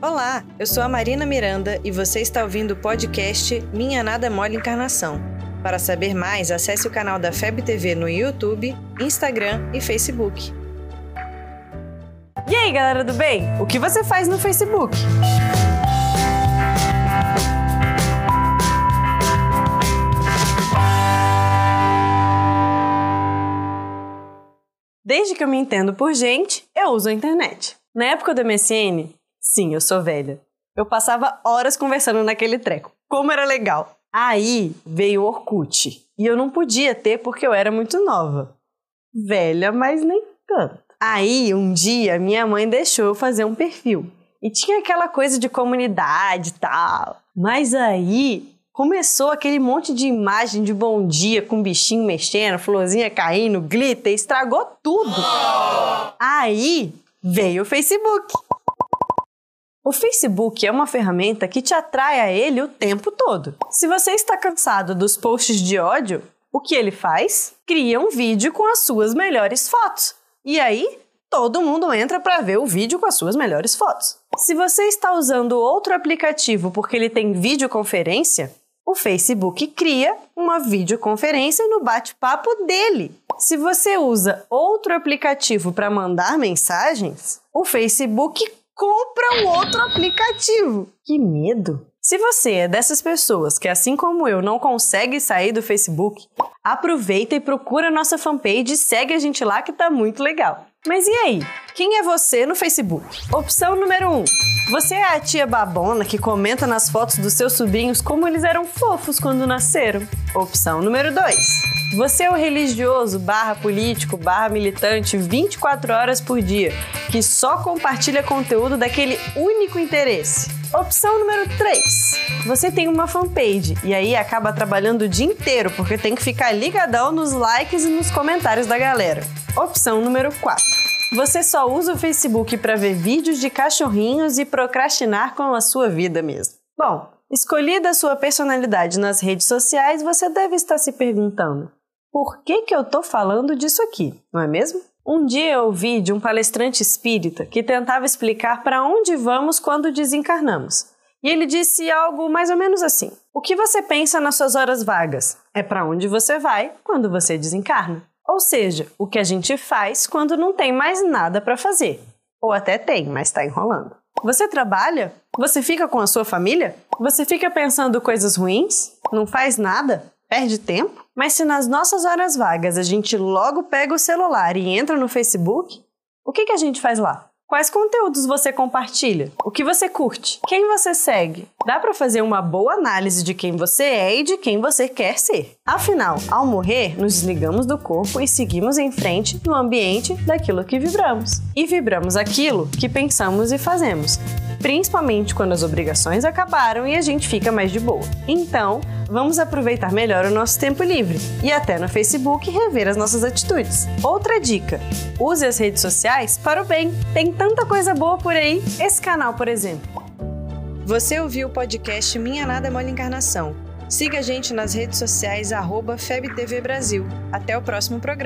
Olá, eu sou a Marina Miranda e você está ouvindo o podcast Minha Nada Mole Encarnação. Para saber mais, acesse o canal da FEB TV no YouTube, Instagram e Facebook. E aí, galera do bem? O que você faz no Facebook? Desde que eu me entendo por gente, eu uso a internet. Na época do MSN, sim, eu sou velha. Eu passava horas conversando naquele treco. Como era legal. Aí veio o Orkut. E eu não podia ter porque eu era muito nova. Velha, mas nem tanto. Aí, um dia, minha mãe deixou eu fazer um perfil. E tinha aquela coisa de comunidade e tal. Mas aí começou aquele monte de imagem de bom dia com bichinho mexendo, florzinha caindo, glitter, estragou tudo. Aí veio o Facebook. O Facebook é uma ferramenta que te atrai a ele o tempo todo. Se você está cansado dos posts de ódio, o que ele faz? Cria um vídeo com as suas melhores fotos. E aí, todo mundo entra para ver o vídeo com as suas melhores fotos. Se você está usando outro aplicativo porque ele tem videoconferência, o Facebook cria uma videoconferência no bate-papo dele. Se você usa outro aplicativo para mandar mensagens, o Facebook compra um outro aplicativo. Que medo! Se você é dessas pessoas que, assim como eu, não consegue sair do Facebook, aproveita e procura nossa fanpage e segue a gente lá que tá muito legal. Mas e aí? Quem é você no Facebook? Opção número 1. Um, você é a tia babona que comenta nas fotos dos seus sobrinhos como eles eram fofos quando nasceram. Opção número 2. Você é o religioso barra político barra militante 24 horas por dia, que só compartilha conteúdo daquele único interesse. Opção número 3. Você tem uma fanpage e aí acaba trabalhando o dia inteiro porque tem que ficar ligadão nos likes e nos comentários da galera. Opção número 4. Você só usa o Facebook para ver vídeos de cachorrinhos e procrastinar com a sua vida mesmo. Bom, escolhida a sua personalidade nas redes sociais, você deve estar se perguntando: por que, que eu tô falando disso aqui, não é mesmo? Um dia eu ouvi de um palestrante espírita que tentava explicar para onde vamos quando desencarnamos. E ele disse algo mais ou menos assim: O que você pensa nas suas horas vagas é para onde você vai quando você desencarna. Ou seja, o que a gente faz quando não tem mais nada para fazer. Ou até tem, mas está enrolando. Você trabalha? Você fica com a sua família? Você fica pensando coisas ruins? Não faz nada? Perde tempo? Mas se nas nossas horas vagas a gente logo pega o celular e entra no Facebook, o que, que a gente faz lá? Quais conteúdos você compartilha? O que você curte? Quem você segue? Dá para fazer uma boa análise de quem você é e de quem você quer ser. Afinal, ao morrer, nos desligamos do corpo e seguimos em frente no ambiente daquilo que vibramos. E vibramos aquilo que pensamos e fazemos, principalmente quando as obrigações acabaram e a gente fica mais de boa. Então, vamos aproveitar melhor o nosso tempo livre e até no Facebook rever as nossas atitudes. Outra dica: use as redes sociais para o bem. Tem tanta coisa boa por aí. Esse canal, por exemplo. Você ouviu o podcast Minha Nada Mole Encarnação. Siga a gente nas redes sociais, arroba FebTV Brasil. Até o próximo programa.